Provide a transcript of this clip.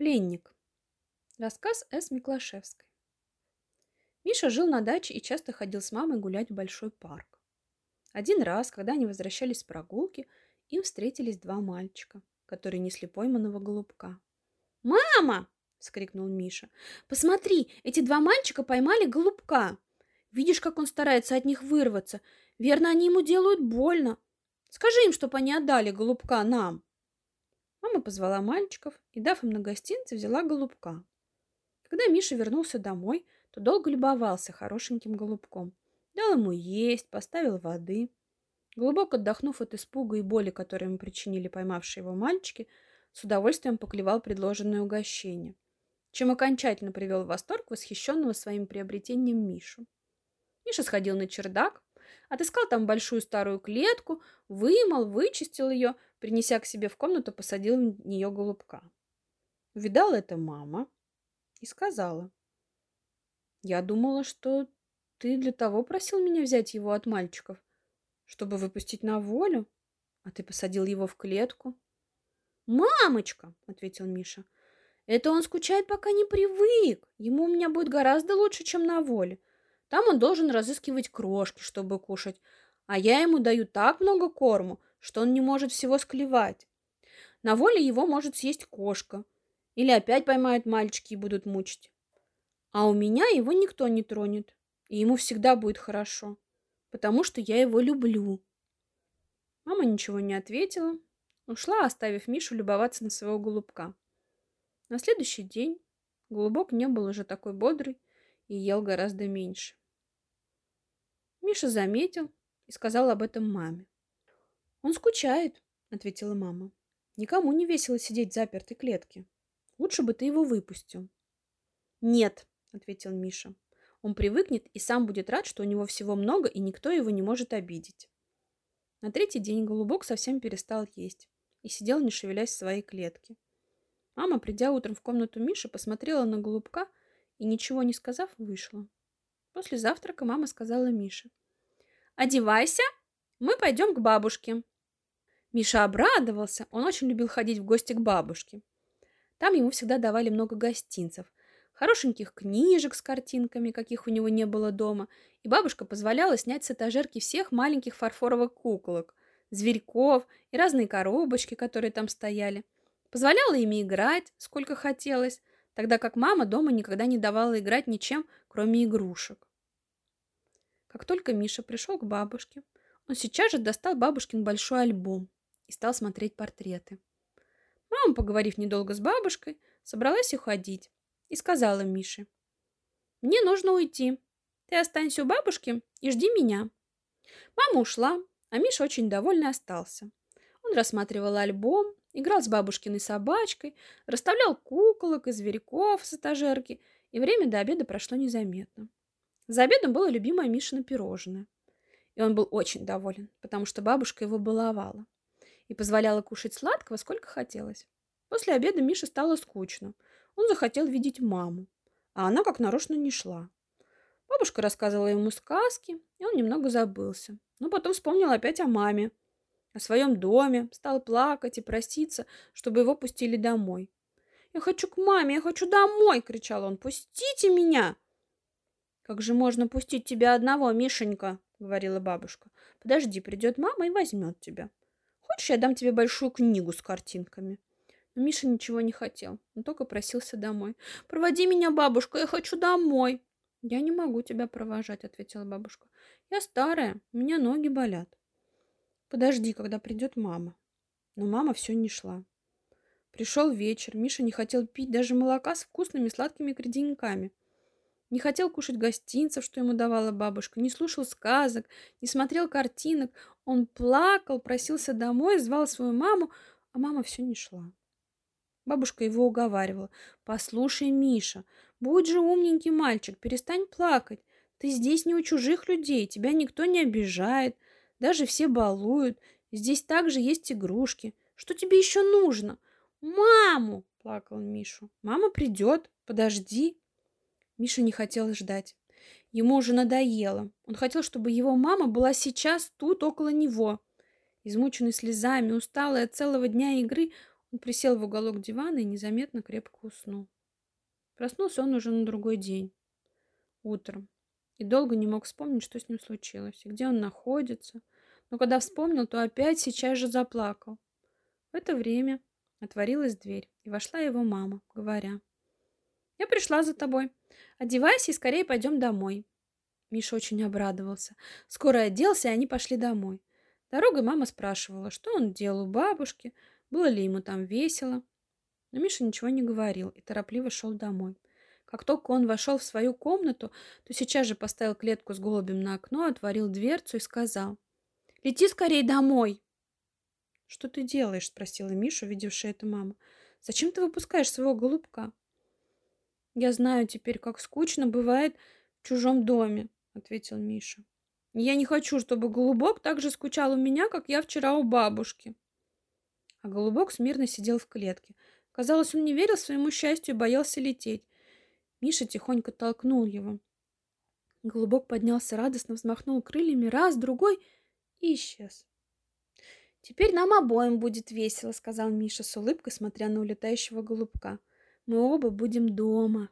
Пленник. Рассказ С. Миклашевской. Миша жил на даче и часто ходил с мамой гулять в большой парк. Один раз, когда они возвращались с прогулки, им встретились два мальчика, которые несли пойманного голубка. «Мама!» — вскрикнул Миша. «Посмотри, эти два мальчика поймали голубка. Видишь, как он старается от них вырваться. Верно, они ему делают больно. Скажи им, чтобы они отдали голубка нам». Мама позвала мальчиков и, дав им на гостинцы, взяла голубка. Когда Миша вернулся домой, то долго любовался хорошеньким голубком. Дал ему есть, поставил воды. Глубоко отдохнув от испуга и боли, которые ему причинили поймавшие его мальчики, с удовольствием поклевал предложенное угощение, чем окончательно привел в восторг восхищенного своим приобретением Мишу. Миша сходил на чердак, отыскал там большую старую клетку, вымыл, вычистил ее, принеся к себе в комнату, посадил в нее голубка. Увидала это мама и сказала. «Я думала, что ты для того просил меня взять его от мальчиков, чтобы выпустить на волю, а ты посадил его в клетку». «Мамочка!» — ответил Миша. «Это он скучает, пока не привык. Ему у меня будет гораздо лучше, чем на воле. Там он должен разыскивать крошки, чтобы кушать, а я ему даю так много корму, что он не может всего склевать. На воле его может съесть кошка. Или опять поймают мальчики и будут мучить. А у меня его никто не тронет, и ему всегда будет хорошо, потому что я его люблю. Мама ничего не ответила, ушла, оставив Мишу любоваться на своего голубка. На следующий день голубок не был уже такой бодрый и ел гораздо меньше. Миша заметил и сказал об этом маме. «Он скучает», — ответила мама. «Никому не весело сидеть в запертой клетке. Лучше бы ты его выпустил». «Нет», — ответил Миша. «Он привыкнет и сам будет рад, что у него всего много, и никто его не может обидеть». На третий день голубок совсем перестал есть и сидел, не шевелясь в своей клетке. Мама, придя утром в комнату Миши, посмотрела на голубка и, ничего не сказав, вышла. После завтрака мама сказала Мише. «Одевайся, мы пойдем к бабушке». Миша обрадовался. Он очень любил ходить в гости к бабушке. Там ему всегда давали много гостинцев, хорошеньких книжек с картинками, каких у него не было дома, и бабушка позволяла снять с этажерки всех маленьких фарфоровых куколок, зверьков и разные коробочки, которые там стояли. Позволяла ими играть, сколько хотелось, тогда как мама дома никогда не давала играть ничем, кроме игрушек. Как только Миша пришел к бабушке, он сейчас же достал бабушкин большой альбом и стал смотреть портреты. Мама, поговорив недолго с бабушкой, собралась уходить и сказала Мише. «Мне нужно уйти. Ты останься у бабушки и жди меня». Мама ушла, а Миша очень довольный остался. Он рассматривал альбом, играл с бабушкиной собачкой, расставлял куколок и зверьков с этажерки, и время до обеда прошло незаметно. За обедом было любимое Мишино пирожное. И он был очень доволен, потому что бабушка его баловала и позволяла кушать сладкого, сколько хотелось. После обеда Мише стало скучно. Он захотел видеть маму, а она как нарочно не шла. Бабушка рассказывала ему сказки, и он немного забылся. Но потом вспомнил опять о маме, о своем доме, стал плакать и проситься, чтобы его пустили домой. «Я хочу к маме, я хочу домой!» — кричал он. «Пустите меня!» «Как же можно пустить тебя одного, Мишенька?» — говорила бабушка. «Подожди, придет мама и возьмет тебя. Хочешь, я дам тебе большую книгу с картинками?» Но Миша ничего не хотел, он только просился домой. «Проводи меня, бабушка, я хочу домой!» «Я не могу тебя провожать», — ответила бабушка. «Я старая, у меня ноги болят». «Подожди, когда придет мама». Но мама все не шла. Пришел вечер, Миша не хотел пить даже молока с вкусными сладкими креденьками. Не хотел кушать гостинцев, что ему давала бабушка, не слушал сказок, не смотрел картинок. Он плакал, просился домой, звал свою маму, а мама все не шла. Бабушка его уговаривала. «Послушай, Миша, будь же умненький мальчик, перестань плакать. Ты здесь не у чужих людей, тебя никто не обижает, даже все балуют. Здесь также есть игрушки. Что тебе еще нужно?» «Маму!» – плакал Мишу. «Мама придет, подожди». Миша не хотел ждать. Ему уже надоело. Он хотел, чтобы его мама была сейчас тут, около него. Измученный слезами, усталый от целого дня игры, Он присел в уголок дивана и незаметно крепко уснул. Проснулся он уже на другой день, утром, и долго не мог вспомнить, что с ним случилось, и где он находится. Но когда вспомнил, то опять сейчас же заплакал. В это время отворилась дверь, и вошла его мама, говоря, «Я пришла за тобой. Одевайся и скорее пойдем домой». Миша очень обрадовался. Скоро оделся, и они пошли домой. Дорогой мама спрашивала, что он делал у бабушки, было ли ему там весело. Но Миша ничего не говорил и торопливо шел домой. Как только он вошел в свою комнату, то сейчас же поставил клетку с голубем на окно, отворил дверцу и сказал «Лети скорее домой!» «Что ты делаешь?» – спросила Миша, видевшая это мама. «Зачем ты выпускаешь своего голубка?» «Я знаю теперь, как скучно бывает в чужом доме», – ответил Миша. «Я не хочу, чтобы голубок так же скучал у меня, как я вчера у бабушки». А голубок смирно сидел в клетке. Казалось, он не верил своему счастью и боялся лететь. Миша тихонько толкнул его. Голубок поднялся радостно, взмахнул крыльями раз, другой и исчез. «Теперь нам обоим будет весело», — сказал Миша с улыбкой, смотря на улетающего голубка. «Мы оба будем дома».